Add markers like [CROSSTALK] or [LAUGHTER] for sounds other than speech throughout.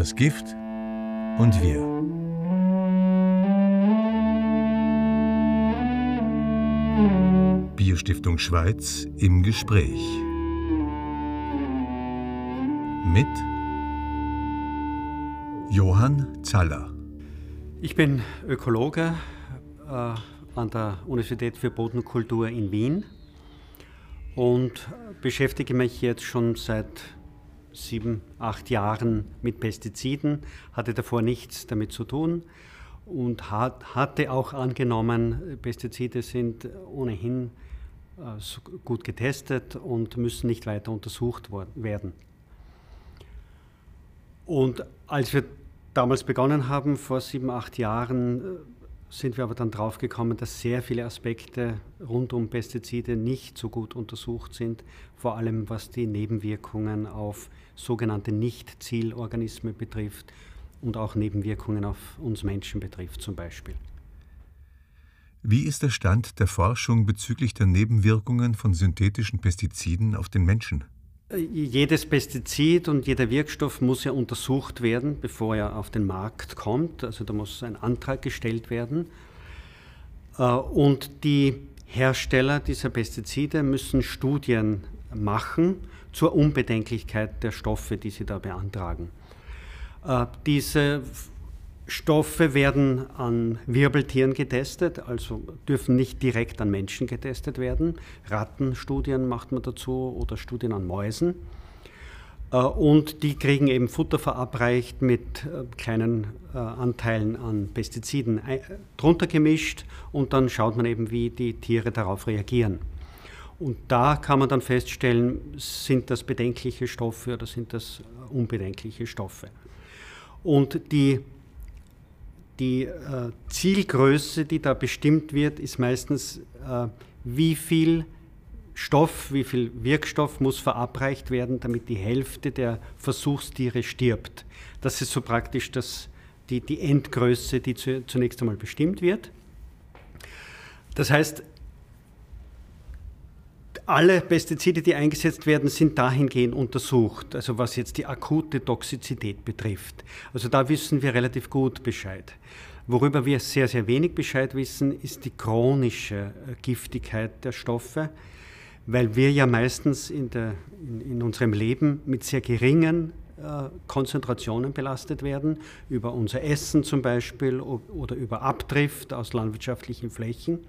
Das Gift und wir. Bierstiftung Schweiz im Gespräch. Mit Johann Zaller. Ich bin Ökologe äh, an der Universität für Bodenkultur in Wien und beschäftige mich jetzt schon seit sieben, acht Jahren mit Pestiziden, hatte davor nichts damit zu tun und hat, hatte auch angenommen, Pestizide sind ohnehin äh, gut getestet und müssen nicht weiter untersucht werden. Und als wir damals begonnen haben, vor sieben, acht Jahren, äh, sind wir aber dann draufgekommen, dass sehr viele Aspekte rund um Pestizide nicht so gut untersucht sind, vor allem was die Nebenwirkungen auf sogenannte Nicht-Zielorganismen betrifft und auch Nebenwirkungen auf uns Menschen betrifft zum Beispiel. Wie ist der Stand der Forschung bezüglich der Nebenwirkungen von synthetischen Pestiziden auf den Menschen? Jedes Pestizid und jeder Wirkstoff muss ja untersucht werden, bevor er auf den Markt kommt. Also da muss ein Antrag gestellt werden. Äh, und die Hersteller dieser Pestizide müssen Studien machen zur Unbedenklichkeit der Stoffe, die sie da beantragen. Äh, diese Stoffe werden an Wirbeltieren getestet, also dürfen nicht direkt an Menschen getestet werden. Rattenstudien macht man dazu oder Studien an Mäusen. Äh, und die kriegen eben Futter verabreicht mit äh, kleinen äh, Anteilen an Pestiziden drunter gemischt und dann schaut man eben, wie die Tiere darauf reagieren. Und da kann man dann feststellen, sind das bedenkliche Stoffe oder sind das unbedenkliche Stoffe. Und die die äh, Zielgröße, die da bestimmt wird, ist meistens, äh, wie viel Stoff, wie viel Wirkstoff muss verabreicht werden, damit die Hälfte der Versuchstiere stirbt. Das ist so praktisch das, die, die Endgröße, die zu, zunächst einmal bestimmt wird. Das heißt, alle Pestizide, die eingesetzt werden, sind dahingehend untersucht, also was jetzt die akute Toxizität betrifft. Also da wissen wir relativ gut Bescheid. Worüber wir sehr, sehr wenig Bescheid wissen, ist die chronische äh, Giftigkeit der Stoffe, weil wir ja meistens in, der, in, in unserem Leben mit sehr geringen Konzentrationen belastet werden, über unser Essen zum Beispiel oder über Abdrift aus landwirtschaftlichen Flächen.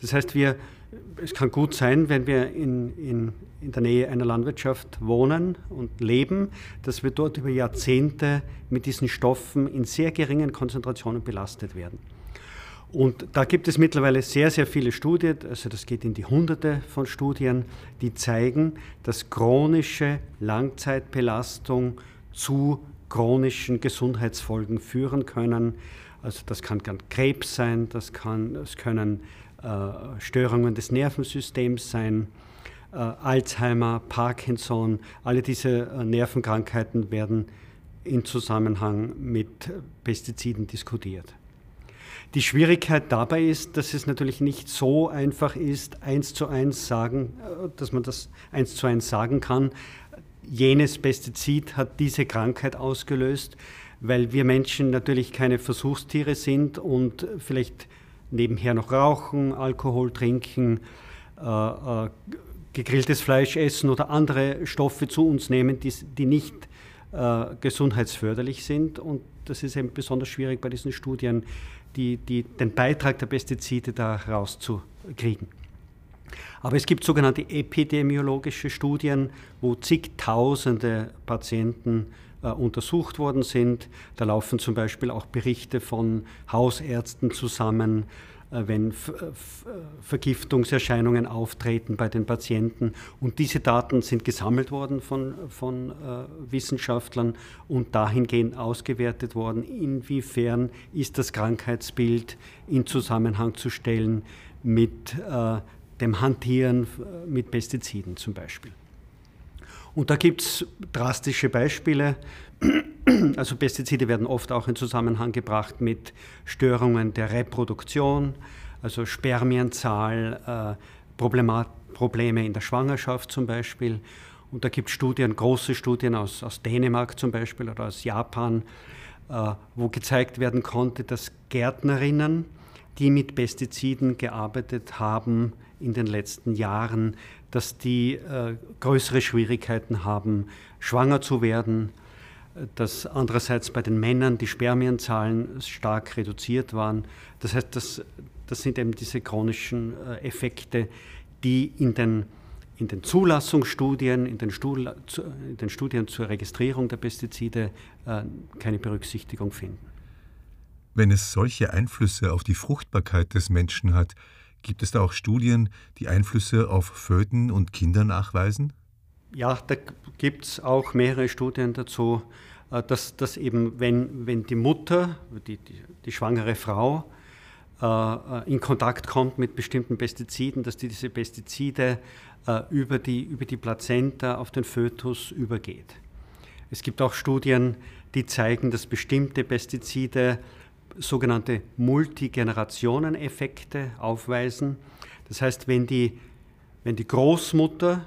Das heißt, wir, es kann gut sein, wenn wir in, in, in der Nähe einer Landwirtschaft wohnen und leben, dass wir dort über Jahrzehnte mit diesen Stoffen in sehr geringen Konzentrationen belastet werden. Und da gibt es mittlerweile sehr, sehr viele Studien, also das geht in die Hunderte von Studien, die zeigen, dass chronische Langzeitbelastung zu chronischen Gesundheitsfolgen führen können. Also das kann Krebs sein, das, kann, das können äh, Störungen des Nervensystems sein, äh, Alzheimer, Parkinson, alle diese äh, Nervenkrankheiten werden in Zusammenhang mit Pestiziden diskutiert. Die Schwierigkeit dabei ist, dass es natürlich nicht so einfach ist, eins zu eins sagen, dass man das eins zu eins sagen kann. Jenes Pestizid hat diese Krankheit ausgelöst, weil wir Menschen natürlich keine Versuchstiere sind und vielleicht nebenher noch rauchen, Alkohol trinken, äh, äh, gegrilltes Fleisch essen oder andere Stoffe zu uns nehmen, die, die nicht äh, gesundheitsförderlich sind. Und das ist eben besonders schwierig bei diesen Studien, die, die, den Beitrag der Pestizide da rauszukriegen. Aber es gibt sogenannte epidemiologische Studien, wo zigtausende Patienten äh, untersucht worden sind. Da laufen zum Beispiel auch Berichte von Hausärzten zusammen, wenn äh, Vergiftungserscheinungen auftreten bei den Patienten. Und diese Daten sind gesammelt worden von, von äh, Wissenschaftlern und dahingehend ausgewertet worden, inwiefern ist das Krankheitsbild in Zusammenhang zu stellen mit äh, dem Hantieren mit Pestiziden zum Beispiel. Und da gibt es drastische Beispiele. [CLEARS THROAT] Also Pestizide werden oft auch in Zusammenhang gebracht mit Störungen der Reproduktion, also Spermienzahl, äh, Probleme in der Schwangerschaft zum Beispiel. Und da gibt es Studien, große Studien aus, aus Dänemark zum Beispiel oder aus Japan, äh, wo gezeigt werden konnte, dass Gärtnerinnen, die mit Pestiziden gearbeitet haben in den letzten Jahren, dass die äh, größere Schwierigkeiten haben, schwanger zu werden, dass andererseits bei den Männern die Spermienzahlen stark reduziert waren. Das heißt, das, das sind eben diese chronischen äh, Effekte, die in den, in den Zulassungsstudien, in den, Stul, in den Studien zur Registrierung der Pestizide äh, keine Berücksichtigung finden. Wenn es solche Einflüsse auf die Fruchtbarkeit des Menschen hat, gibt es da auch Studien, die Einflüsse auf Föten und Kinder nachweisen? Ja, da gibt es auch mehrere Studien dazu, äh, dass, dass eben, wenn, wenn die Mutter, die, die, die schwangere Frau, äh, äh, in Kontakt kommt mit bestimmten Pestiziden, dass die, diese Pestizide über die, über die Plazenta auf den Fötus übergeht. Es gibt auch Studien, die zeigen, dass bestimmte Pestizide sogenannte Multigenerationen-Effekte aufweisen. Das heißt, wenn die, wenn die Großmutter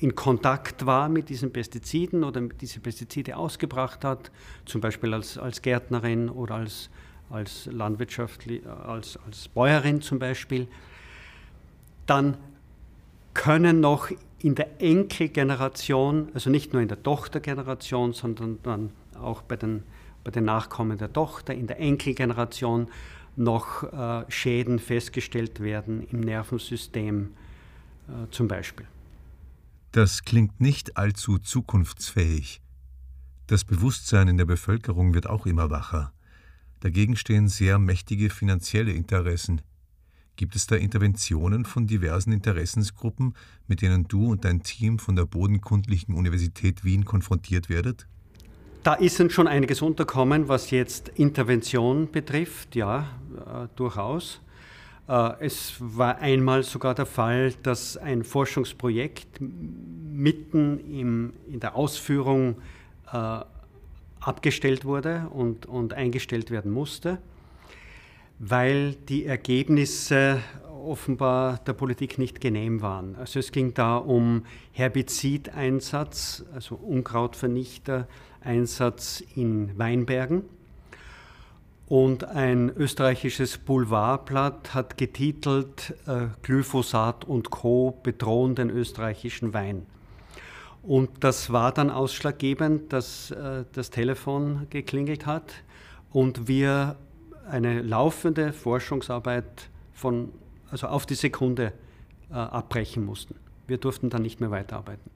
in Kontakt war mit diesen Pestiziden oder diese Pestizide ausgebracht hat, zum Beispiel als, als Gärtnerin oder als, als Landwirtschaftlich, als, als Bäuerin zum Beispiel, dann können noch in der Enkelgeneration, also nicht nur in der Tochtergeneration, sondern dann auch bei den, bei den Nachkommen der Tochter, in der Enkelgeneration noch äh, Schäden festgestellt werden im Nervensystem äh, zum Beispiel. Das klingt nicht allzu zukunftsfähig. Das Bewusstsein in der Bevölkerung wird auch immer wacher. Dagegen stehen sehr mächtige finanzielle Interessen. Gibt es da Interventionen von diversen Interessensgruppen, mit denen du und dein Team von der Bodenkundlichen Universität Wien konfrontiert werdet? Da ist uns schon einiges unterkommen, was jetzt Intervention betrifft, ja, äh, durchaus. Äh, es war einmal sogar der Fall, dass ein Forschungsprojekt mitten im, in der Ausführung äh, abgestellt wurde und, und eingestellt werden musste, weil die Ergebnisse offenbar der Politik nicht genehm waren. Also es ging da um Herbizideinsatz, also Unkrautvernichter-Einsatz in Weinbergen und ein österreichisches Boulevardblatt hat getitelt äh, Glyphosat und Co. bedrohen den österreichischen Wein. Und das war dann ausschlaggebend, dass äh, das Telefon geklingelt hat und wir eine laufende Forschungsarbeit von, also auf die Sekunde äh, abbrechen mussten. Wir durften dann nicht mehr weiterarbeiten.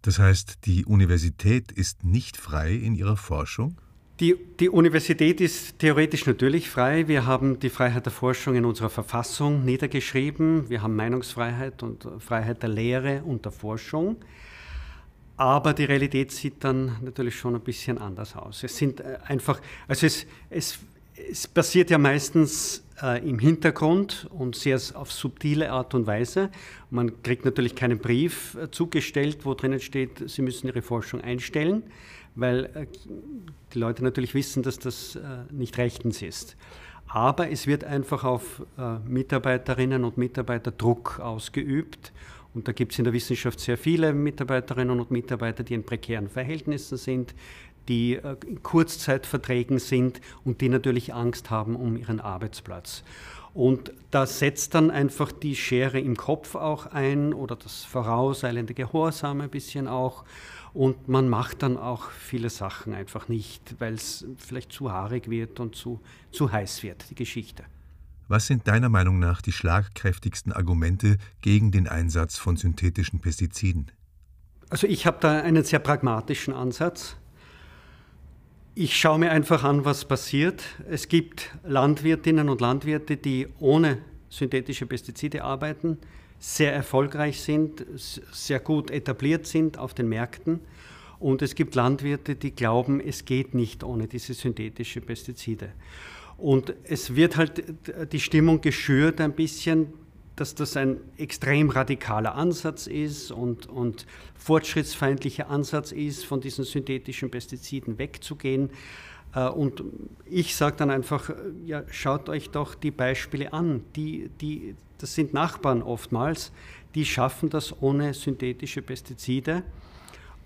Das heißt, die Universität ist nicht frei in ihrer Forschung? Die, die, Universität ist theoretisch natürlich frei. Wir haben die Freiheit der Forschung in unserer Verfassung niedergeschrieben. Wir haben Meinungsfreiheit und Freiheit der Lehre und der Forschung. Aber die Realität sieht dann natürlich schon ein bisschen anders aus. Es sind äh, einfach, also es, es, es passiert ja meistens äh, im Hintergrund und sehr auf subtile Art und Weise. Man kriegt natürlich keinen Brief äh, zugestellt, wo drinnen steht, Sie müssen Ihre Forschung einstellen weil äh, die Leute natürlich wissen, dass das äh, nicht rechtens ist. Aber es wird einfach auf äh, Mitarbeiterinnen und Mitarbeiter Druck ausgeübt. Und da gibt es in der Wissenschaft sehr viele Mitarbeiterinnen und Mitarbeiter, die in prekären Verhältnissen sind, die in Kurzzeitverträgen sind und die natürlich Angst haben um ihren Arbeitsplatz. Und da setzt dann einfach die Schere im Kopf auch ein oder das vorauseilende Gehorsam ein bisschen auch. Und man macht dann auch viele Sachen einfach nicht, weil es vielleicht zu haarig wird und zu, zu heiß wird, die Geschichte. Was sind deiner Meinung nach die schlagkräftigsten Argumente gegen den Einsatz von synthetischen Pestiziden? Also ich habe da einen sehr pragmatischen Ansatz. Ich schaue mir einfach an, was passiert. Es gibt Landwirtinnen und Landwirte, die ohne synthetische Pestizide arbeiten sehr erfolgreich sind, sehr gut etabliert sind auf den Märkten. Und es gibt Landwirte, die glauben, es geht nicht ohne diese synthetischen Pestizide. Und es wird halt die Stimmung geschürt ein bisschen, dass das ein extrem radikaler Ansatz ist und, und fortschrittsfeindlicher Ansatz ist, von diesen synthetischen Pestiziden wegzugehen. Äh, und ich sage dann einfach, ja, schaut euch doch die Beispiele an, die, die, das sind Nachbarn oftmals, die schaffen das ohne synthetische Pestizide.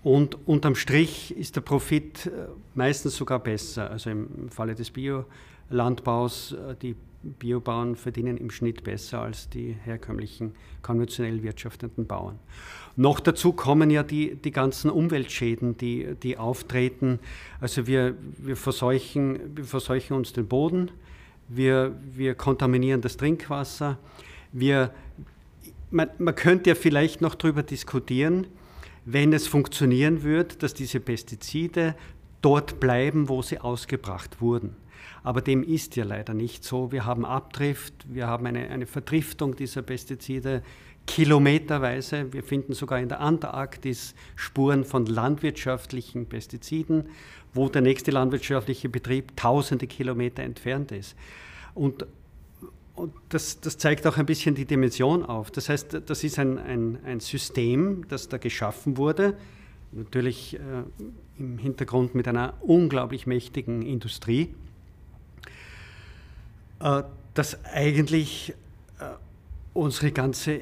Und unterm Strich ist der Profit äh, meistens sogar besser. Also im Falle des Biolandbaus, äh, die Biobauern verdienen im Schnitt besser als die herkömmlichen konventionell wirtschaftenden Bauern. Noch dazu kommen ja die, die ganzen Umweltschäden, die, die auftreten. Also wir, wir, verseuchen, wir verseuchen uns den Boden, wir, wir kontaminieren das Trinkwasser. Wir, man, man könnte ja vielleicht noch darüber diskutieren, wenn es funktionieren wird, dass diese Pestizide dort bleiben, wo sie ausgebracht wurden. Aber dem ist ja leider nicht so. Wir haben Abdrift, wir haben eine, eine Verdriftung dieser Pestizide kilometerweise. Wir finden sogar in der Antarktis Spuren von landwirtschaftlichen Pestiziden, wo der nächste landwirtschaftliche Betrieb tausende Kilometer entfernt ist. Und, und das, das, zeigt auch ein bisschen die Dimension auf. Das heißt, das ist ein, ein, ein System, das da geschaffen wurde, natürlich äh, im Hintergrund mit einer unglaublich mächtigen Industrie, äh, das eigentlich äh, unsere ganze,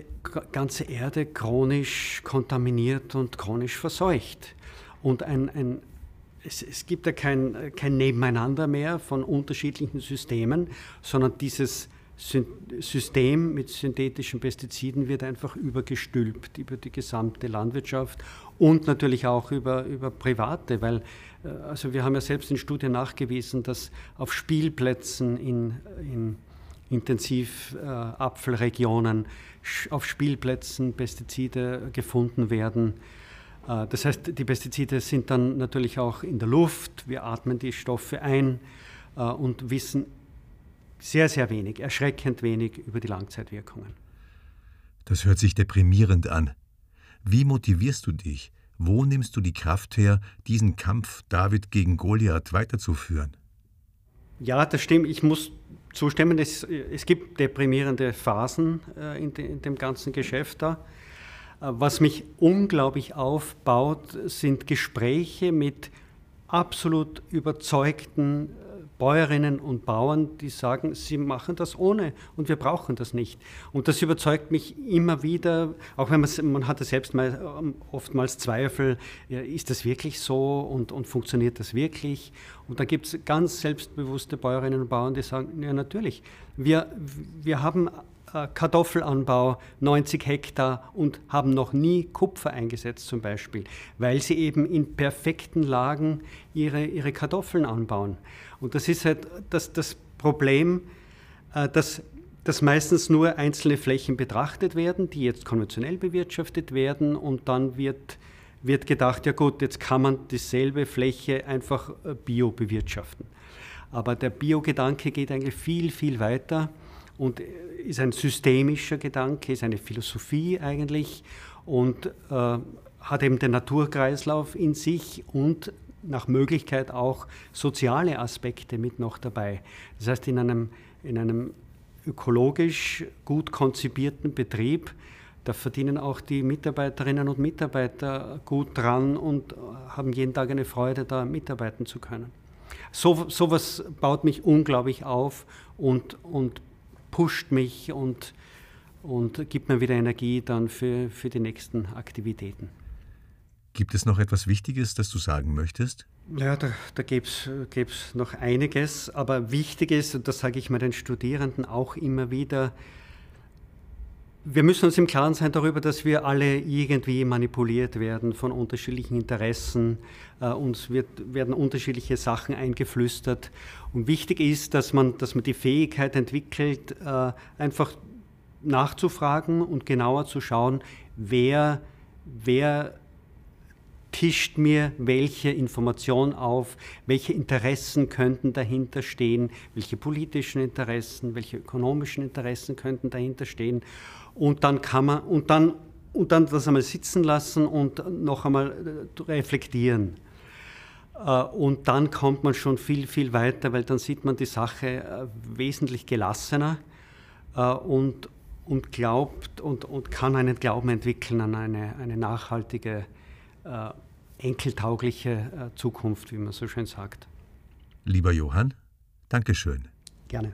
ganze Erde chronisch kontaminiert und chronisch verseucht. Und ein, ein, es, es gibt ja kein, kein Nebeneinander mehr von unterschiedlichen Systemen, sondern dieses System mit synthetischen Pestiziden wird einfach übergestülpt über die gesamte Landwirtschaft und natürlich auch über, über Private, weil äh, also wir haben ja selbst in Studien nachgewiesen, dass auf Spielplätzen in, in Intensivapfelregionen äh, auf Spielplätzen Pestizide gefunden werden. Äh, das heißt, die Pestizide sind dann natürlich auch in der Luft, wir atmen die Stoffe ein und wissen sehr, sehr wenig, erschreckend wenig über die Langzeitwirkungen. Das hört sich deprimierend an. Wie motivierst du dich? Wo nimmst du die Kraft her, diesen Kampf David gegen Goliath weiterzuführen? Ja, das stimmt. Ich muss zustimmen, es, es gibt deprimierende Phasen äh, in, de, in, dem ganzen Geschäft da. Äh, was mich unglaublich aufbaut, sind Gespräche mit absolut überzeugten Bäuerinnen und Bauern, die sagen, sie machen das ohne und wir brauchen das nicht. Und das überzeugt mich immer wieder, auch wenn man, man hatte selbst mal, ähm, oftmals Zweifel, ja, ist das wirklich so und, und funktioniert das wirklich? Und da gibt es ganz selbstbewusste Bäuerinnen und Bauern, die sagen, ja natürlich, wir, wir haben Kartoffelanbau 90 Hektar und haben noch nie Kupfer eingesetzt zum Beispiel, weil sie eben in perfekten Lagen ihre, ihre Kartoffeln anbauen. Und das ist halt das, das Problem, äh, dass, dass meistens nur einzelne Flächen betrachtet werden, die jetzt konventionell bewirtschaftet werden und dann wird, wird gedacht, ja gut, jetzt kann man dieselbe Fläche einfach äh, bio bewirtschaften. Aber der Bio-Gedanke geht eigentlich viel, viel weiter und ist ein systemischer Gedanke, ist eine Philosophie eigentlich und äh, hat eben den Naturkreislauf in sich und nach Möglichkeit auch soziale Aspekte mit noch dabei. Das heißt, in einem, in einem ökologisch gut konzipierten Betrieb, da verdienen auch die Mitarbeiterinnen und Mitarbeiter gut dran und haben jeden Tag eine Freude, da mitarbeiten zu können. So etwas baut mich unglaublich auf und, und pusht mich und, und gibt mir wieder Energie dann für, für die nächsten Aktivitäten. Gibt es noch etwas Wichtiges, das du sagen möchtest? Ja, da, da gäbe es noch einiges, aber wichtig ist, und das sage ich mal den Studierenden auch immer wieder, wir müssen uns im Klaren sein darüber, dass wir alle irgendwie manipuliert werden von unterschiedlichen Interessen. Äh, uns wird, werden unterschiedliche Sachen eingeflüstert. Und wichtig ist, dass man, dass man die Fähigkeit entwickelt, äh, einfach nachzufragen und genauer zu schauen, wer, wer tischt mir welche Information auf, welche Interessen könnten dahinter stehen, welche politischen Interessen, welche ökonomischen Interessen könnten dahinter stehen. Und dann kann man, und dann, und dann das einmal sitzen lassen und noch einmal äh, reflektieren. Äh, und dann kommt man schon viel, viel weiter, weil dann sieht man die Sache äh, wesentlich gelassener und, und glaubt und, und kann einen Glauben entwickeln an eine, eine nachhaltige enkeltaugliche Zukunft, wie man so schön sagt. Lieber Johann, Dankeschön. Gerne.